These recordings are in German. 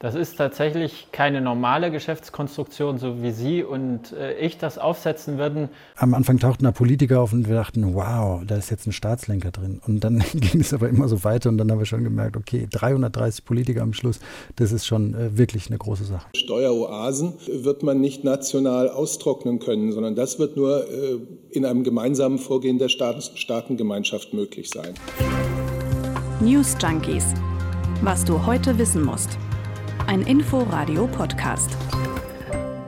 Das ist tatsächlich keine normale Geschäftskonstruktion, so wie Sie und äh, ich das aufsetzen würden. Am Anfang tauchten da Politiker auf und wir dachten, wow, da ist jetzt ein Staatslenker drin. Und dann ging es aber immer so weiter und dann haben wir schon gemerkt, okay, 330 Politiker am Schluss, das ist schon äh, wirklich eine große Sache. Steueroasen wird man nicht national austrocknen können, sondern das wird nur äh, in einem gemeinsamen Vorgehen der Staatengemeinschaft möglich sein. News Junkies. Was du heute wissen musst ein Info-Radio-Podcast.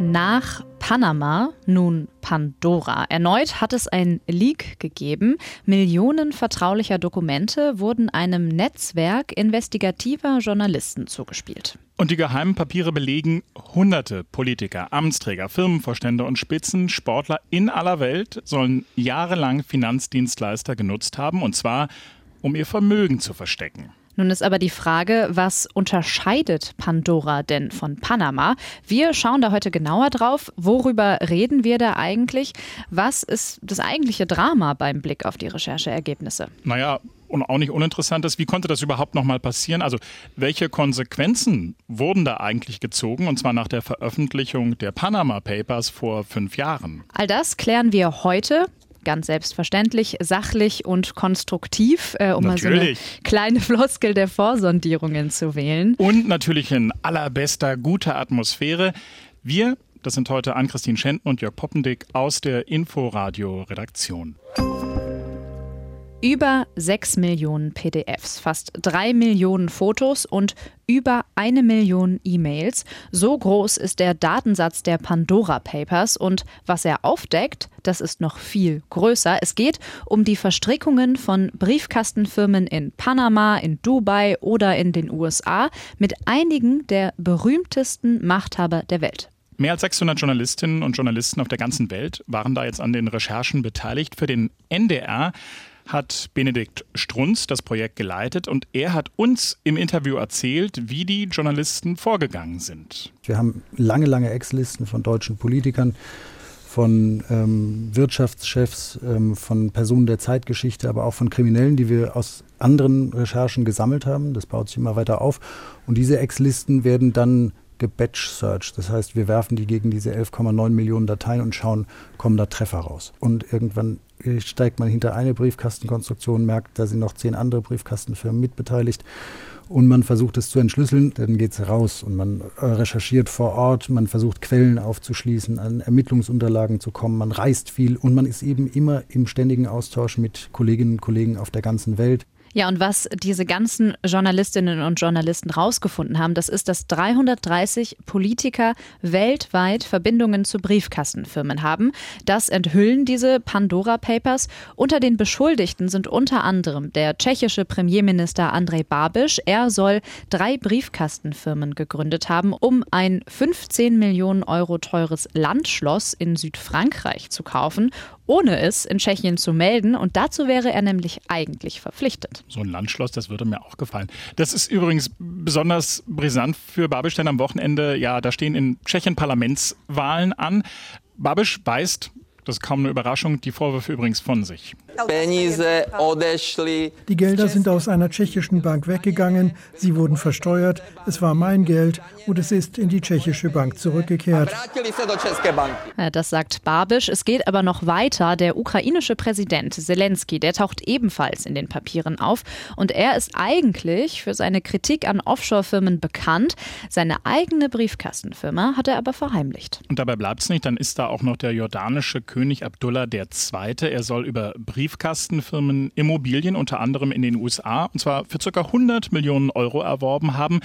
Nach Panama, nun Pandora. Erneut hat es ein Leak gegeben. Millionen vertraulicher Dokumente wurden einem Netzwerk investigativer Journalisten zugespielt. Und die geheimen Papiere belegen, hunderte Politiker, Amtsträger, Firmenvorstände und Spitzensportler in aller Welt sollen jahrelang Finanzdienstleister genutzt haben, und zwar um ihr Vermögen zu verstecken. Nun ist aber die Frage, was unterscheidet Pandora denn von Panama? Wir schauen da heute genauer drauf. Worüber reden wir da eigentlich? Was ist das eigentliche Drama beim Blick auf die Rechercheergebnisse? Naja, und auch nicht uninteressant ist, wie konnte das überhaupt nochmal passieren? Also, welche Konsequenzen wurden da eigentlich gezogen? Und zwar nach der Veröffentlichung der Panama Papers vor fünf Jahren. All das klären wir heute ganz selbstverständlich, sachlich und konstruktiv, äh, um natürlich. mal so eine kleine Floskel der Vorsondierungen zu wählen. Und natürlich in allerbester, guter Atmosphäre. Wir, das sind heute Ann-Christine Schenten und Jörg Poppendick aus der Inforadio-Redaktion. Über 6 Millionen PDFs, fast 3 Millionen Fotos und über eine Million E-Mails. So groß ist der Datensatz der Pandora Papers und was er aufdeckt, das ist noch viel größer. Es geht um die Verstrickungen von Briefkastenfirmen in Panama, in Dubai oder in den USA mit einigen der berühmtesten Machthaber der Welt. Mehr als 600 Journalistinnen und Journalisten auf der ganzen Welt waren da jetzt an den Recherchen beteiligt. Für den NDR hat Benedikt Strunz das Projekt geleitet und er hat uns im Interview erzählt, wie die Journalisten vorgegangen sind. Wir haben lange, lange Ex-Listen von deutschen Politikern, von ähm, Wirtschaftschefs, ähm, von Personen der Zeitgeschichte, aber auch von Kriminellen, die wir aus anderen Recherchen gesammelt haben. Das baut sich immer weiter auf. Und diese Ex-Listen werden dann gebatch-searched. Das heißt, wir werfen die gegen diese 11,9 Millionen Dateien und schauen, kommen da Treffer raus. Und irgendwann steigt man hinter eine Briefkastenkonstruktion, merkt, da sind noch zehn andere Briefkastenfirmen mitbeteiligt und man versucht es zu entschlüsseln, dann geht es raus und man äh, recherchiert vor Ort, man versucht Quellen aufzuschließen, an Ermittlungsunterlagen zu kommen, man reist viel und man ist eben immer im ständigen Austausch mit Kolleginnen und Kollegen auf der ganzen Welt. Ja, und was diese ganzen Journalistinnen und Journalisten rausgefunden haben, das ist, dass 330 Politiker weltweit Verbindungen zu Briefkastenfirmen haben. Das enthüllen diese Pandora Papers. Unter den Beschuldigten sind unter anderem der tschechische Premierminister Andrej Babiš. Er soll drei Briefkastenfirmen gegründet haben, um ein 15 Millionen Euro teures Landschloss in Südfrankreich zu kaufen ohne es in Tschechien zu melden. Und dazu wäre er nämlich eigentlich verpflichtet. So ein Landschloss, das würde mir auch gefallen. Das ist übrigens besonders brisant für denn am Wochenende, ja, da stehen in Tschechien Parlamentswahlen an. Babisch weist das ist kaum eine Überraschung. Die Vorwürfe übrigens von sich. Die Gelder sind aus einer tschechischen Bank weggegangen. Sie wurden versteuert. Es war mein Geld und es ist in die tschechische Bank zurückgekehrt. Das sagt Babisch. Es geht aber noch weiter. Der ukrainische Präsident Zelensky, der taucht ebenfalls in den Papieren auf. Und er ist eigentlich für seine Kritik an Offshore-Firmen bekannt. Seine eigene Briefkastenfirma hat er aber verheimlicht. Und dabei bleibt es nicht. Dann ist da auch noch der jordanische König Abdullah II. Er soll über Briefkastenfirmen Immobilien unter anderem in den USA und zwar für ca. 100 Millionen Euro erworben haben.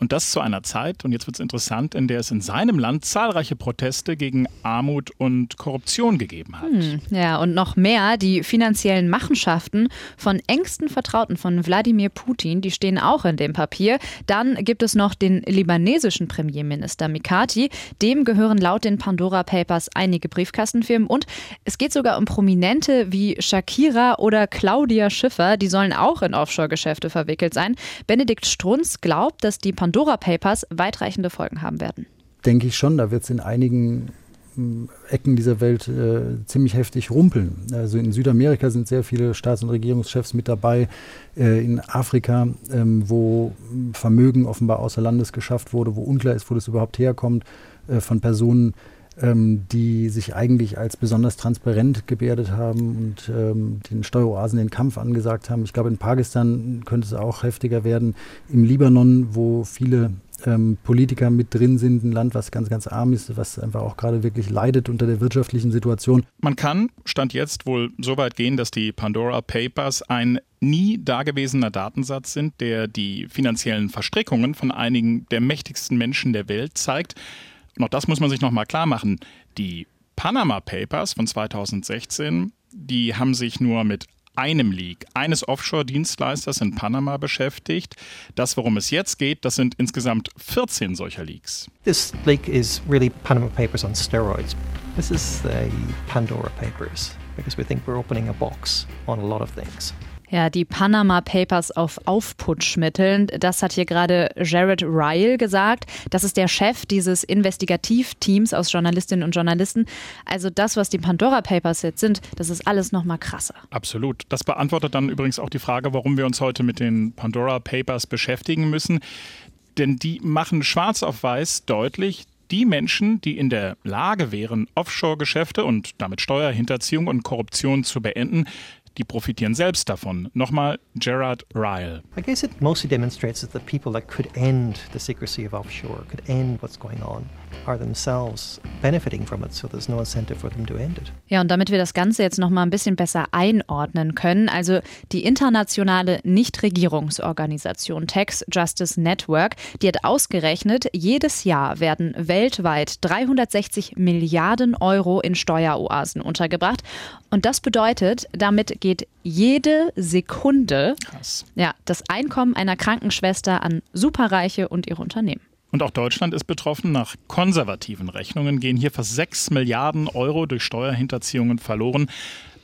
Und das zu einer Zeit, und jetzt wird es interessant, in der es in seinem Land zahlreiche Proteste gegen Armut und Korruption gegeben hat. Hm, ja, und noch mehr, die finanziellen Machenschaften von engsten Vertrauten von Wladimir Putin, die stehen auch in dem Papier. Dann gibt es noch den libanesischen Premierminister Mikati. Dem gehören laut den Pandora Papers einige Briefkastenfirmen. Und es geht sogar um Prominente wie Shakira oder Claudia Schiffer. Die sollen auch in Offshore-Geschäfte verwickelt sein. Benedikt Strunz glaubt, dass die Pandora Pandora Papers weitreichende Folgen haben werden. Denke ich schon. Da wird es in einigen Ecken dieser Welt äh, ziemlich heftig rumpeln. Also in Südamerika sind sehr viele Staats- und Regierungschefs mit dabei, äh, in Afrika, ähm, wo Vermögen offenbar außer Landes geschafft wurde, wo unklar ist, wo das überhaupt herkommt, äh, von Personen, ähm, die sich eigentlich als besonders transparent gebärdet haben und ähm, den Steueroasen den Kampf angesagt haben. Ich glaube, in Pakistan könnte es auch heftiger werden. Im Libanon, wo viele ähm, Politiker mit drin sind, ein Land, was ganz, ganz arm ist, was einfach auch gerade wirklich leidet unter der wirtschaftlichen Situation. Man kann, stand jetzt wohl so weit gehen, dass die Pandora Papers ein nie dagewesener Datensatz sind, der die finanziellen Verstrickungen von einigen der mächtigsten Menschen der Welt zeigt. Und auch das muss man sich nochmal klar machen. Die Panama Papers von 2016, die haben sich nur mit einem Leak eines Offshore-Dienstleisters in Panama beschäftigt. Das, worum es jetzt geht, das sind insgesamt 14 solcher Leaks. This leak is really Panama Papers on steroids. This is the Pandora Papers because we think we're opening a box on a lot of things. Ja, die Panama Papers auf Aufputschmitteln, das hat hier gerade Jared Ryle gesagt. Das ist der Chef dieses Investigativteams aus Journalistinnen und Journalisten. Also das, was die Pandora Papers jetzt sind, das ist alles noch mal krasser. Absolut. Das beantwortet dann übrigens auch die Frage, warum wir uns heute mit den Pandora Papers beschäftigen müssen. Denn die machen schwarz auf weiß deutlich, die Menschen, die in der Lage wären, Offshore-Geschäfte und damit Steuerhinterziehung und Korruption zu beenden, die profitieren selbst davon. Nochmal Gerard Ryle. I guess it mostly demonstrates that the people that could end the secrecy of offshore, could end what's going on, are themselves benefiting from it, so there's no incentive for them to end it. Ja, und damit wir das Ganze jetzt noch mal ein bisschen besser einordnen können, also die internationale Nichtregierungsorganisation Tax Justice Network, die hat ausgerechnet, jedes Jahr werden weltweit 360 Milliarden Euro in Steueroasen untergebracht. Und das bedeutet, damit geht jede Sekunde Krass. ja, das Einkommen einer Krankenschwester an Superreiche und ihre Unternehmen. Und auch Deutschland ist betroffen. Nach konservativen Rechnungen gehen hier fast 6 Milliarden Euro durch Steuerhinterziehungen verloren.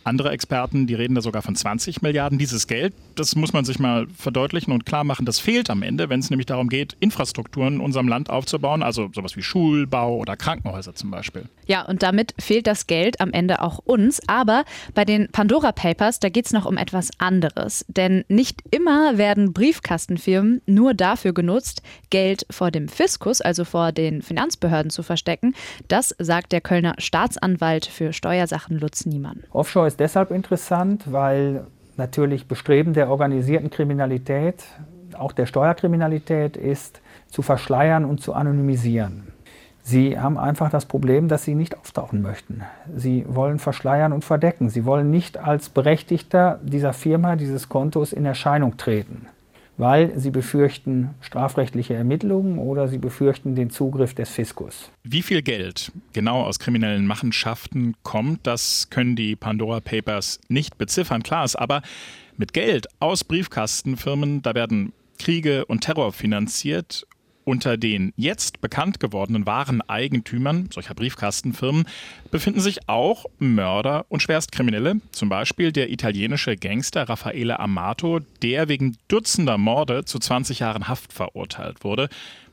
Andere Experten, die reden da sogar von 20 Milliarden. Dieses Geld, das muss man sich mal verdeutlichen und klar machen, das fehlt am Ende, wenn es nämlich darum geht, Infrastrukturen in unserem Land aufzubauen, also sowas wie Schulbau oder Krankenhäuser zum Beispiel. Ja, und damit fehlt das Geld am Ende auch uns. Aber bei den Pandora Papers, da geht es noch um etwas anderes. Denn nicht immer werden Briefkastenfirmen nur dafür genutzt, Geld vor dem Fiskus, also vor den Finanzbehörden zu verstecken. Das sagt der Kölner Staatsanwalt für Steuersachen Lutz Niemann. Offshore ist deshalb interessant, weil natürlich Bestreben der organisierten Kriminalität, auch der Steuerkriminalität, ist zu verschleiern und zu anonymisieren. Sie haben einfach das Problem, dass sie nicht auftauchen möchten. Sie wollen verschleiern und verdecken. Sie wollen nicht als Berechtigter dieser Firma, dieses Kontos in Erscheinung treten, weil sie befürchten strafrechtliche Ermittlungen oder sie befürchten den Zugriff des Fiskus. Wie viel Geld genau aus kriminellen Machenschaften kommt, das können die Pandora Papers nicht beziffern. Klar ist aber, mit Geld aus Briefkastenfirmen, da werden Kriege und Terror finanziert unter den jetzt bekannt gewordenen wahren Eigentümern solcher Briefkastenfirmen befinden sich auch Mörder und Schwerstkriminelle, zum Beispiel der italienische Gangster Raffaele Amato, der wegen Dutzender Morde zu 20 Jahren Haft verurteilt wurde.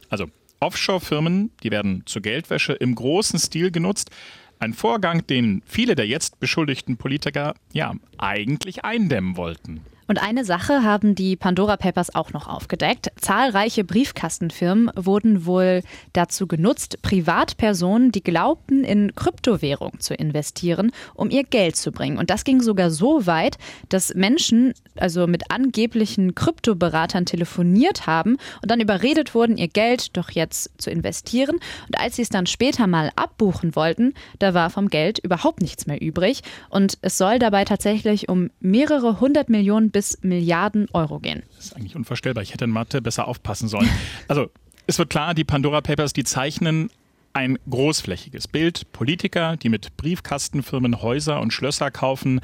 Also Offshore-Firmen, die werden zur Geldwäsche im großen Stil genutzt. Ein Vorgang, den viele der jetzt beschuldigten Politiker ja eigentlich eindämmen wollten. Und eine Sache haben die Pandora Papers auch noch aufgedeckt. Zahlreiche Briefkastenfirmen wurden wohl dazu genutzt, Privatpersonen, die glaubten, in Kryptowährung zu investieren, um ihr Geld zu bringen. Und das ging sogar so weit, dass Menschen also mit angeblichen Kryptoberatern telefoniert haben und dann überredet wurden, ihr Geld doch jetzt zu investieren. Und als sie es dann später mal abbuchen wollten, da war vom Geld überhaupt nichts mehr übrig. Und es soll dabei tatsächlich um mehrere hundert Millionen bis Milliarden Euro gehen. Das ist eigentlich unvorstellbar. Ich hätte in Mathe besser aufpassen sollen. Also, es wird klar, die Pandora Papers, die zeichnen ein großflächiges Bild. Politiker, die mit Briefkastenfirmen Häuser und Schlösser kaufen,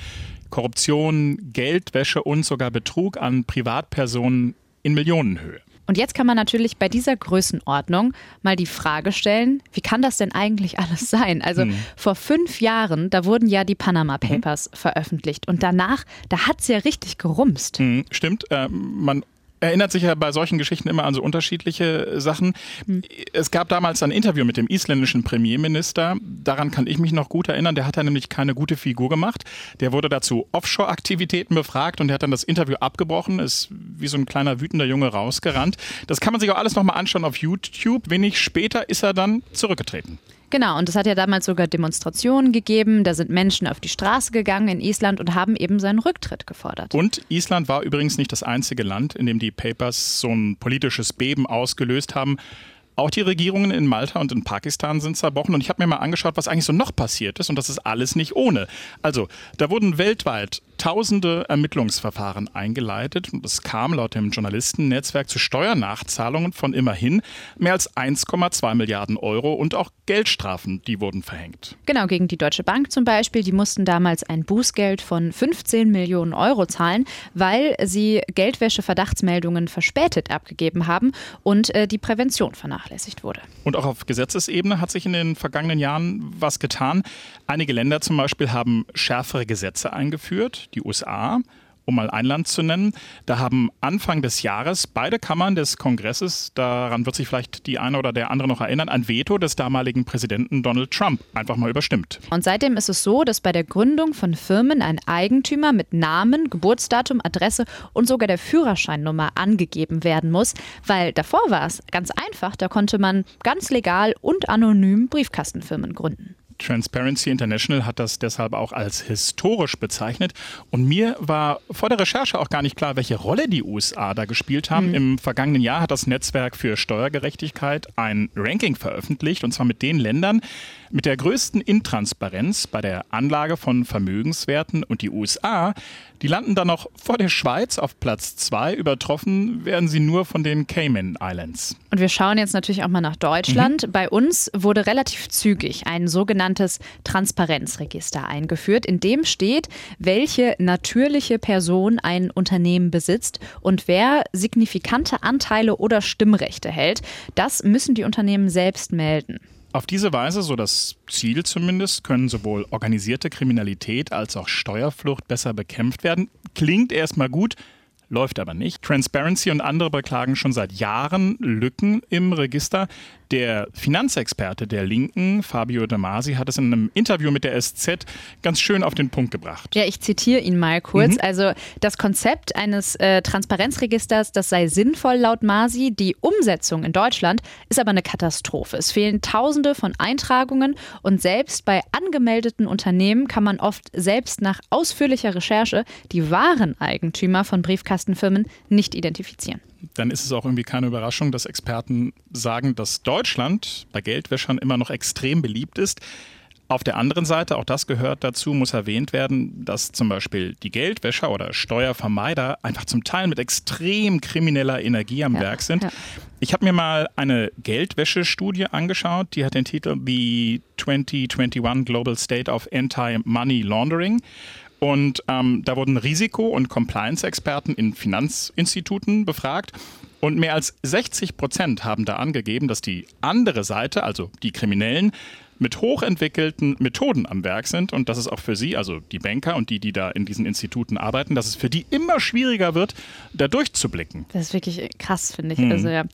Korruption, Geldwäsche und sogar Betrug an Privatpersonen in Millionenhöhe. Und jetzt kann man natürlich bei dieser Größenordnung mal die Frage stellen, wie kann das denn eigentlich alles sein? Also Mhm. vor fünf Jahren, da wurden ja die Panama Papers veröffentlicht und danach, da hat es ja richtig gerumst. Mhm, stimmt. Äh, man erinnert sich ja bei solchen Geschichten immer an so unterschiedliche Sachen. Hm. Es gab damals ein Interview mit dem isländischen Premierminister. Daran kann ich mich noch gut erinnern. Der hat da nämlich keine gute Figur gemacht. Der wurde dazu Offshore-Aktivitäten befragt und der hat dann das Interview abgebrochen, ist wie so ein kleiner wütender Junge rausgerannt. Das kann man sich auch alles nochmal anschauen auf YouTube. Wenig später ist er dann zurückgetreten. Genau, und es hat ja damals sogar Demonstrationen gegeben. Da sind Menschen auf die Straße gegangen in Island und haben eben seinen Rücktritt gefordert. Und Island war übrigens nicht das einzige Land, in dem die Papers so ein politisches Beben ausgelöst haben. Auch die Regierungen in Malta und in Pakistan sind zerbrochen. Und ich habe mir mal angeschaut, was eigentlich so noch passiert ist. Und das ist alles nicht ohne. Also, da wurden weltweit tausende Ermittlungsverfahren eingeleitet und es kam laut dem Journalistennetzwerk zu Steuernachzahlungen von immerhin mehr als 1,2 Milliarden Euro und auch Geldstrafen, die wurden verhängt. Genau, gegen die Deutsche Bank zum Beispiel, die mussten damals ein Bußgeld von 15 Millionen Euro zahlen, weil sie Geldwäsche-Verdachtsmeldungen verspätet abgegeben haben und äh, die Prävention vernachlässigt wurde. Und auch auf Gesetzesebene hat sich in den vergangenen Jahren was getan. Einige Länder zum Beispiel haben schärfere Gesetze eingeführt die USA, um mal ein Land zu nennen. Da haben Anfang des Jahres beide Kammern des Kongresses, daran wird sich vielleicht die eine oder der andere noch erinnern, ein Veto des damaligen Präsidenten Donald Trump einfach mal überstimmt. Und seitdem ist es so, dass bei der Gründung von Firmen ein Eigentümer mit Namen, Geburtsdatum, Adresse und sogar der Führerscheinnummer angegeben werden muss, weil davor war es ganz einfach, da konnte man ganz legal und anonym Briefkastenfirmen gründen. Transparency International hat das deshalb auch als historisch bezeichnet. Und mir war vor der Recherche auch gar nicht klar, welche Rolle die USA da gespielt haben. Mhm. Im vergangenen Jahr hat das Netzwerk für Steuergerechtigkeit ein Ranking veröffentlicht, und zwar mit den Ländern, mit der größten Intransparenz bei der Anlage von Vermögenswerten und die USA, die landen dann noch vor der Schweiz auf Platz zwei. Übertroffen werden sie nur von den Cayman Islands. Und wir schauen jetzt natürlich auch mal nach Deutschland. Mhm. Bei uns wurde relativ zügig ein sogenanntes Transparenzregister eingeführt, in dem steht, welche natürliche Person ein Unternehmen besitzt und wer signifikante Anteile oder Stimmrechte hält. Das müssen die Unternehmen selbst melden. Auf diese Weise, so das Ziel zumindest, können sowohl organisierte Kriminalität als auch Steuerflucht besser bekämpft werden. Klingt erstmal gut, läuft aber nicht. Transparency und andere beklagen schon seit Jahren Lücken im Register. Der Finanzexperte der Linken, Fabio De Masi, hat es in einem Interview mit der SZ ganz schön auf den Punkt gebracht. Ja, ich zitiere ihn mal kurz. Mhm. Also das Konzept eines äh, Transparenzregisters, das sei sinnvoll laut Masi. Die Umsetzung in Deutschland ist aber eine Katastrophe. Es fehlen Tausende von Eintragungen und selbst bei angemeldeten Unternehmen kann man oft selbst nach ausführlicher Recherche die wahren Eigentümer von Briefkastenfirmen nicht identifizieren dann ist es auch irgendwie keine Überraschung, dass Experten sagen, dass Deutschland bei Geldwäschern immer noch extrem beliebt ist. Auf der anderen Seite, auch das gehört dazu, muss erwähnt werden, dass zum Beispiel die Geldwäscher oder Steuervermeider einfach zum Teil mit extrem krimineller Energie am ja, Werk sind. Ja. Ich habe mir mal eine Geldwäsche-Studie angeschaut, die hat den Titel The 2021 Global State of Anti-Money Laundering. Und ähm, da wurden Risiko- und Compliance-Experten in Finanzinstituten befragt. Und mehr als 60 Prozent haben da angegeben, dass die andere Seite, also die Kriminellen, mit hochentwickelten Methoden am Werk sind und dass es auch für sie, also die Banker und die, die da in diesen Instituten arbeiten, dass es für die immer schwieriger wird, da durchzublicken. Das ist wirklich krass, finde ich. Hm. Also, ja.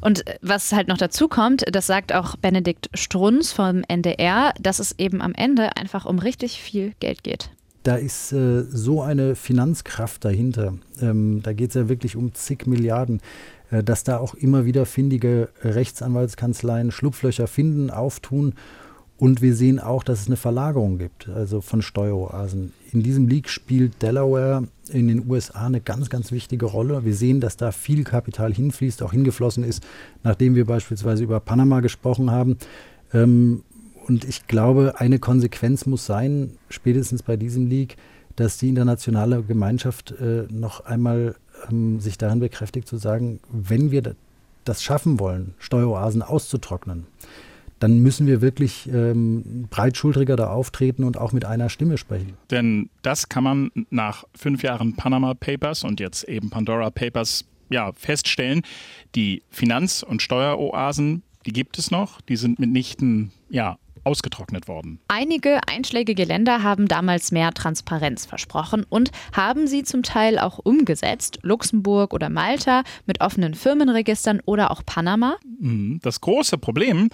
Und was halt noch dazu kommt, das sagt auch Benedikt Strunz vom NDR, dass es eben am Ende einfach um richtig viel Geld geht da ist äh, so eine Finanzkraft dahinter. Ähm, da geht es ja wirklich um zig Milliarden, äh, dass da auch immer wieder findige Rechtsanwaltskanzleien Schlupflöcher finden, auftun. Und wir sehen auch, dass es eine Verlagerung gibt, also von Steueroasen. In diesem League spielt Delaware in den USA eine ganz, ganz wichtige Rolle. Wir sehen, dass da viel Kapital hinfließt, auch hingeflossen ist, nachdem wir beispielsweise über Panama gesprochen haben. Ähm, und ich glaube, eine Konsequenz muss sein, spätestens bei diesem League, dass die internationale Gemeinschaft äh, noch einmal ähm, sich darin bekräftigt zu sagen, wenn wir das schaffen wollen, Steueroasen auszutrocknen, dann müssen wir wirklich ähm, breitschultriger da auftreten und auch mit einer Stimme sprechen. Denn das kann man nach fünf Jahren Panama Papers und jetzt eben Pandora Papers ja, feststellen. Die Finanz- und Steueroasen, die gibt es noch, die sind mitnichten ja, ausgetrocknet worden. Einige einschlägige Länder haben damals mehr Transparenz versprochen und haben sie zum Teil auch umgesetzt. Luxemburg oder Malta mit offenen Firmenregistern oder auch Panama. Mhm. Das große Problem,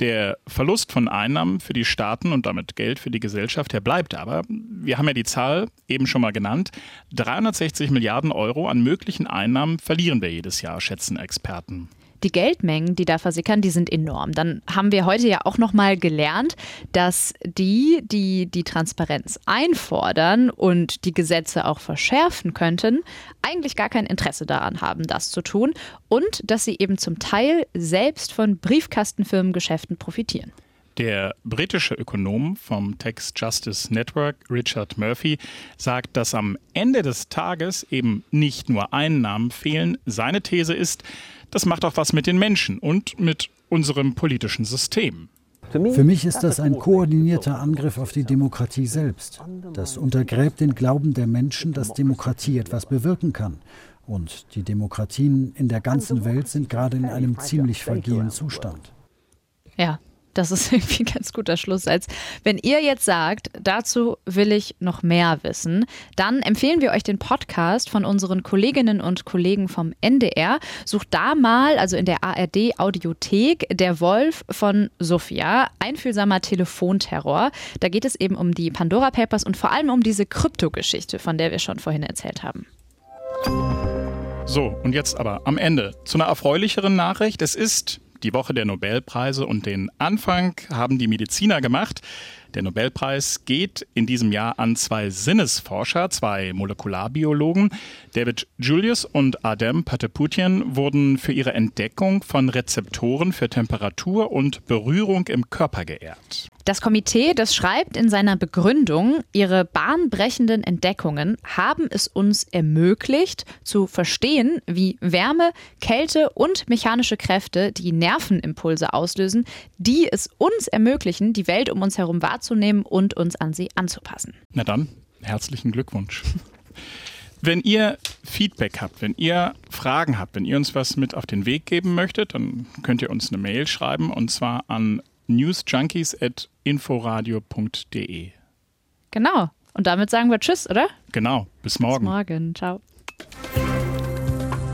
der Verlust von Einnahmen für die Staaten und damit Geld für die Gesellschaft, der bleibt aber. Wir haben ja die Zahl eben schon mal genannt. 360 Milliarden Euro an möglichen Einnahmen verlieren wir jedes Jahr, schätzen Experten die Geldmengen, die da versickern, die sind enorm. Dann haben wir heute ja auch noch mal gelernt, dass die, die die Transparenz einfordern und die Gesetze auch verschärfen könnten, eigentlich gar kein Interesse daran haben, das zu tun und dass sie eben zum Teil selbst von Briefkastenfirmengeschäften profitieren. Der britische Ökonom vom Tax Justice Network, Richard Murphy, sagt, dass am Ende des Tages eben nicht nur Einnahmen fehlen. Seine These ist, das macht auch was mit den Menschen und mit unserem politischen System. Für mich ist das ein koordinierter Angriff auf die Demokratie selbst. Das untergräbt den Glauben der Menschen, dass Demokratie etwas bewirken kann. Und die Demokratien in der ganzen Welt sind gerade in einem ziemlich fragilen Zustand. Ja, das ist irgendwie ein ganz guter Schlusssatz. Wenn ihr jetzt sagt, dazu will ich noch mehr wissen, dann empfehlen wir euch den Podcast von unseren Kolleginnen und Kollegen vom NDR. Sucht da mal, also in der ARD Audiothek, der Wolf von Sophia, einfühlsamer Telefonterror. Da geht es eben um die Pandora Papers und vor allem um diese Kryptogeschichte, von der wir schon vorhin erzählt haben. So, und jetzt aber am Ende zu einer erfreulicheren Nachricht. Es ist die Woche der Nobelpreise und den Anfang haben die Mediziner gemacht. Der Nobelpreis geht in diesem Jahr an zwei Sinnesforscher, zwei Molekularbiologen. David Julius und Adem Pateputian wurden für ihre Entdeckung von Rezeptoren für Temperatur und Berührung im Körper geehrt. Das Komitee, das schreibt in seiner Begründung, ihre bahnbrechenden Entdeckungen haben es uns ermöglicht, zu verstehen, wie Wärme, Kälte und mechanische Kräfte die Nervenimpulse auslösen, die es uns ermöglichen, die Welt um uns herum wahrzunehmen und uns an sie anzupassen. Na dann, herzlichen Glückwunsch. Wenn ihr Feedback habt, wenn ihr Fragen habt, wenn ihr uns was mit auf den Weg geben möchtet, dann könnt ihr uns eine Mail schreiben und zwar an newsjunkies.inforadio.de. Genau. Und damit sagen wir Tschüss, oder? Genau. Bis morgen. Bis morgen. Ciao.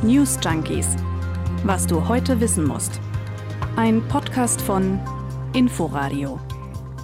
News Junkies. Was du heute wissen musst. Ein Podcast von Inforadio.